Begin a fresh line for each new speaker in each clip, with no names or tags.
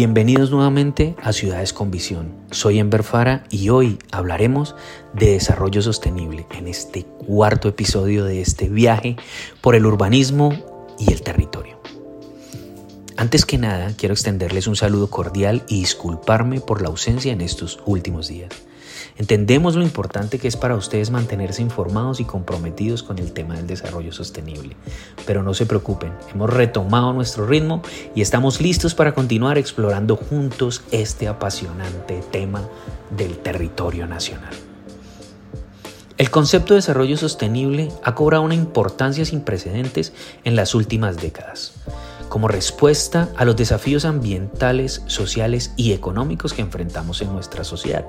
Bienvenidos nuevamente a Ciudades con Visión. Soy Enver Fara y hoy hablaremos de desarrollo sostenible en este cuarto episodio de este viaje por el urbanismo y el territorio. Antes que nada, quiero extenderles un saludo cordial y disculparme por la ausencia en estos últimos días. Entendemos lo importante que es para ustedes mantenerse informados y comprometidos con el tema del desarrollo sostenible. Pero no se preocupen, hemos retomado nuestro ritmo y estamos listos para continuar explorando juntos este apasionante tema del territorio nacional. El concepto de desarrollo sostenible ha cobrado una importancia sin precedentes en las últimas décadas como respuesta a los desafíos ambientales, sociales y económicos que enfrentamos en nuestra sociedad,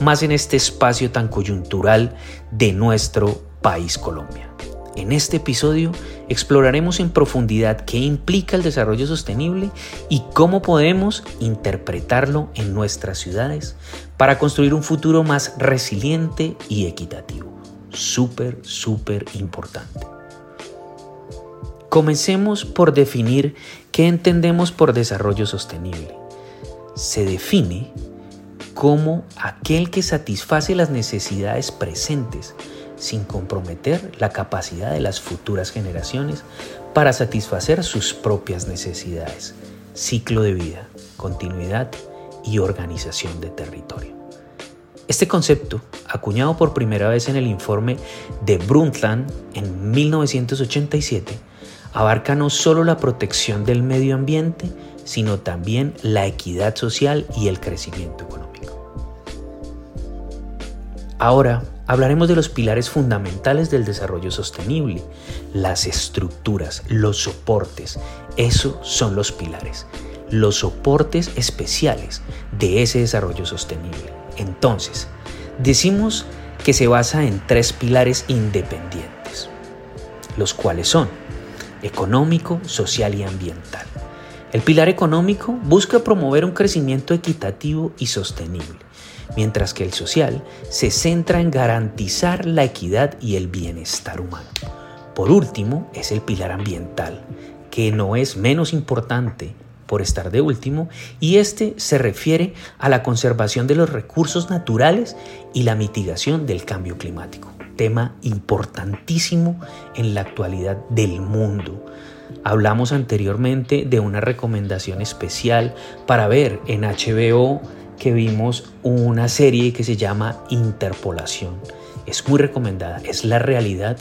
más en este espacio tan coyuntural de nuestro país Colombia. En este episodio exploraremos en profundidad qué implica el desarrollo sostenible y cómo podemos interpretarlo en nuestras ciudades para construir un futuro más resiliente y equitativo. Súper, súper importante. Comencemos por definir qué entendemos por desarrollo sostenible. Se define como aquel que satisface las necesidades presentes sin comprometer la capacidad de las futuras generaciones para satisfacer sus propias necesidades, ciclo de vida, continuidad y organización de territorio. Este concepto, acuñado por primera vez en el informe de Brundtland en 1987, abarca no solo la protección del medio ambiente, sino también la equidad social y el crecimiento económico. Ahora hablaremos de los pilares fundamentales del desarrollo sostenible, las estructuras, los soportes. Esos son los pilares, los soportes especiales de ese desarrollo sostenible. Entonces, decimos que se basa en tres pilares independientes, los cuales son económico, social y ambiental. El pilar económico busca promover un crecimiento equitativo y sostenible, mientras que el social se centra en garantizar la equidad y el bienestar humano. Por último, es el pilar ambiental, que no es menos importante por estar de último, y este se refiere a la conservación de los recursos naturales y la mitigación del cambio climático tema importantísimo en la actualidad del mundo. Hablamos anteriormente de una recomendación especial para ver en HBO que vimos una serie que se llama Interpolación. Es muy recomendada, es la realidad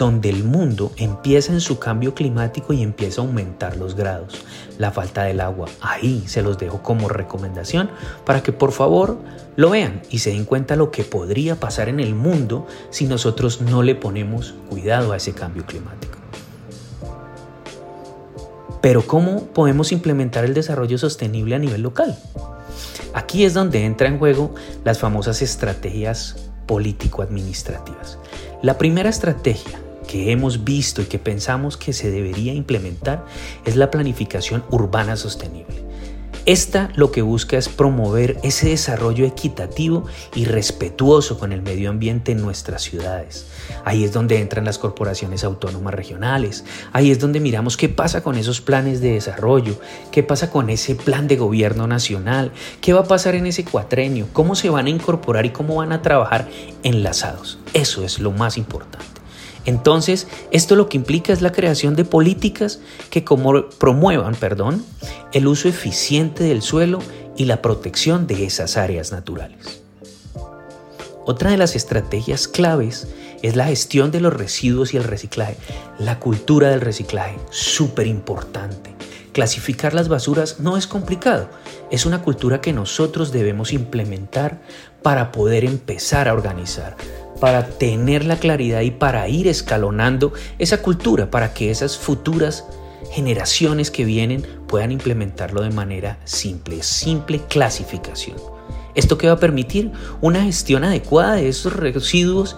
donde el mundo empieza en su cambio climático y empieza a aumentar los grados, la falta del agua. Ahí se los dejo como recomendación para que por favor lo vean y se den cuenta lo que podría pasar en el mundo si nosotros no le ponemos cuidado a ese cambio climático. Pero ¿cómo podemos implementar el desarrollo sostenible a nivel local? Aquí es donde entra en juego las famosas estrategias político-administrativas. La primera estrategia que hemos visto y que pensamos que se debería implementar es la planificación urbana sostenible. Esta lo que busca es promover ese desarrollo equitativo y respetuoso con el medio ambiente en nuestras ciudades. Ahí es donde entran las corporaciones autónomas regionales, ahí es donde miramos qué pasa con esos planes de desarrollo, qué pasa con ese plan de gobierno nacional, qué va a pasar en ese cuatrenio, cómo se van a incorporar y cómo van a trabajar enlazados. Eso es lo más importante. Entonces, esto lo que implica es la creación de políticas que como promuevan, perdón, el uso eficiente del suelo y la protección de esas áreas naturales. Otra de las estrategias claves es la gestión de los residuos y el reciclaje. La cultura del reciclaje, súper importante. Clasificar las basuras no es complicado, es una cultura que nosotros debemos implementar para poder empezar a organizar, para tener la claridad y para ir escalonando esa cultura, para que esas futuras generaciones que vienen puedan implementarlo de manera simple, simple clasificación. Esto que va a permitir una gestión adecuada de esos residuos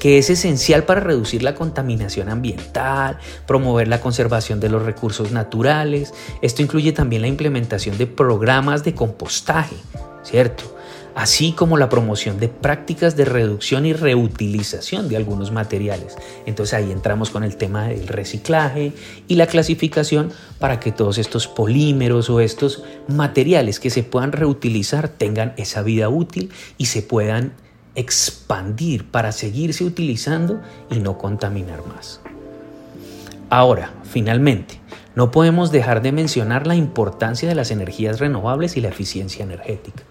que es esencial para reducir la contaminación ambiental, promover la conservación de los recursos naturales. Esto incluye también la implementación de programas de compostaje, ¿cierto? Así como la promoción de prácticas de reducción y reutilización de algunos materiales. Entonces ahí entramos con el tema del reciclaje y la clasificación para que todos estos polímeros o estos materiales que se puedan reutilizar tengan esa vida útil y se puedan expandir para seguirse utilizando y no contaminar más. Ahora, finalmente, no podemos dejar de mencionar la importancia de las energías renovables y la eficiencia energética.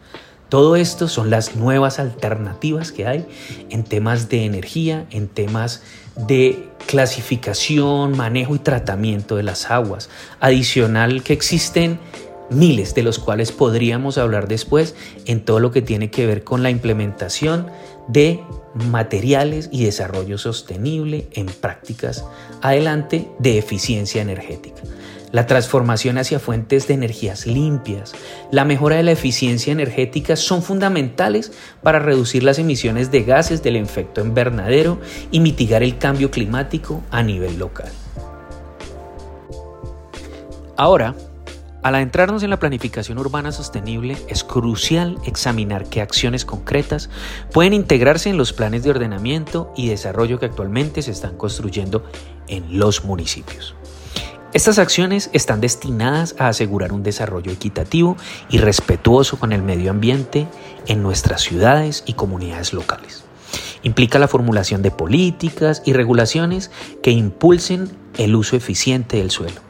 Todo esto son las nuevas alternativas que hay en temas de energía, en temas de clasificación, manejo y tratamiento de las aguas. Adicional que existen miles de los cuales podríamos hablar después en todo lo que tiene que ver con la implementación de materiales y desarrollo sostenible en prácticas adelante de eficiencia energética. La transformación hacia fuentes de energías limpias, la mejora de la eficiencia energética son fundamentales para reducir las emisiones de gases del efecto invernadero y mitigar el cambio climático a nivel local. Ahora, al adentrarnos en la planificación urbana sostenible, es crucial examinar qué acciones concretas pueden integrarse en los planes de ordenamiento y desarrollo que actualmente se están construyendo en los municipios. Estas acciones están destinadas a asegurar un desarrollo equitativo y respetuoso con el medio ambiente en nuestras ciudades y comunidades locales. Implica la formulación de políticas y regulaciones que impulsen el uso eficiente del suelo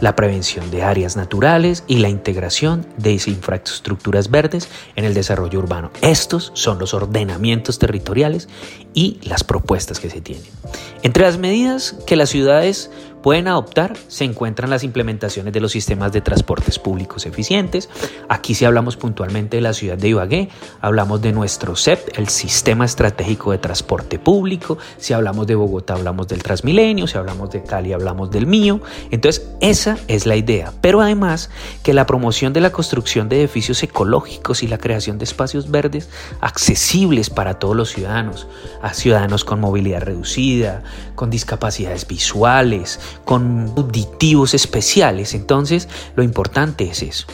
la prevención de áreas naturales y la integración de infraestructuras verdes en el desarrollo urbano. Estos son los ordenamientos territoriales y las propuestas que se tienen. Entre las medidas que las ciudades pueden adoptar se encuentran las implementaciones de los sistemas de transportes públicos eficientes. Aquí si hablamos puntualmente de la ciudad de Ibagué, hablamos de nuestro CEP, el Sistema Estratégico de Transporte Público. Si hablamos de Bogotá, hablamos del Transmilenio. Si hablamos de Cali, hablamos del mío. Entonces, esa es la idea. Pero además que la promoción de la construcción de edificios ecológicos y la creación de espacios verdes accesibles para todos los ciudadanos, a ciudadanos con movilidad reducida, con discapacidades visuales, con auditivos especiales. Entonces, lo importante es eso.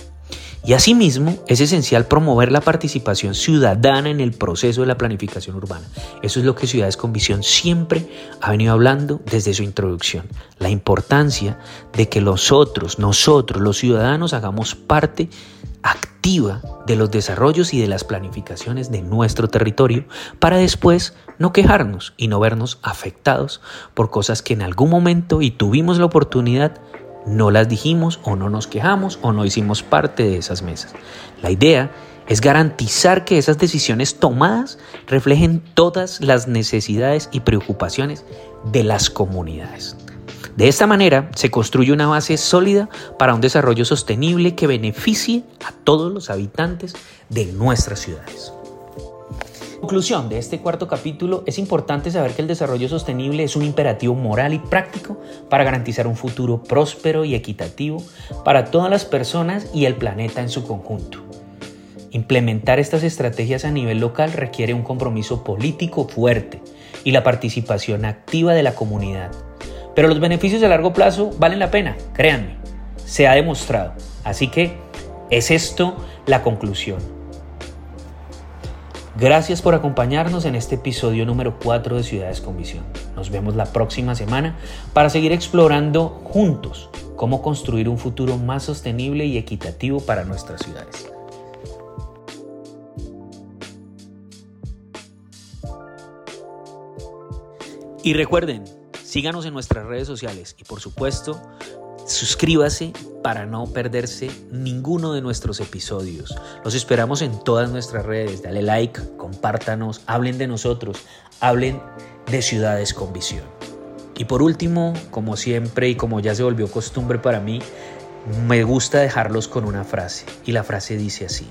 Y asimismo, es esencial promover la participación ciudadana en el proceso de la planificación urbana. Eso es lo que Ciudades con Visión siempre ha venido hablando desde su introducción. La importancia de que nosotros, nosotros, los ciudadanos, hagamos parte activa de los desarrollos y de las planificaciones de nuestro territorio para después no quejarnos y no vernos afectados por cosas que en algún momento y tuvimos la oportunidad no las dijimos o no nos quejamos o no hicimos parte de esas mesas. La idea es garantizar que esas decisiones tomadas reflejen todas las necesidades y preocupaciones de las comunidades. De esta manera se construye una base sólida para un desarrollo sostenible que beneficie a todos los habitantes de nuestras ciudades. Conclusión de este cuarto capítulo, es importante saber que el desarrollo sostenible es un imperativo moral y práctico para garantizar un futuro próspero y equitativo para todas las personas y el planeta en su conjunto. Implementar estas estrategias a nivel local requiere un compromiso político fuerte y la participación activa de la comunidad pero los beneficios a largo plazo valen la pena, créanme, se ha demostrado. Así que es esto la conclusión. Gracias por acompañarnos en este episodio número 4 de Ciudades con Visión. Nos vemos la próxima semana para seguir explorando juntos cómo construir un futuro más sostenible y equitativo para nuestras ciudades. Y recuerden, Síganos en nuestras redes sociales y por supuesto, suscríbase para no perderse ninguno de nuestros episodios. Los esperamos en todas nuestras redes. Dale like, compártanos, hablen de nosotros, hablen de ciudades con visión. Y por último, como siempre y como ya se volvió costumbre para mí, me gusta dejarlos con una frase. Y la frase dice así.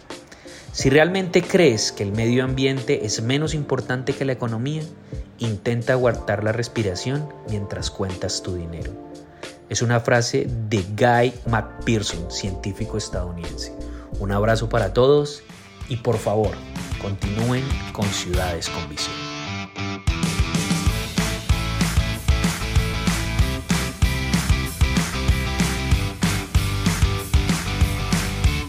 Si realmente crees que el medio ambiente es menos importante que la economía, intenta aguantar la respiración mientras cuentas tu dinero. Es una frase de Guy McPherson, científico estadounidense. Un abrazo para todos y por favor, continúen con Ciudades con Visión.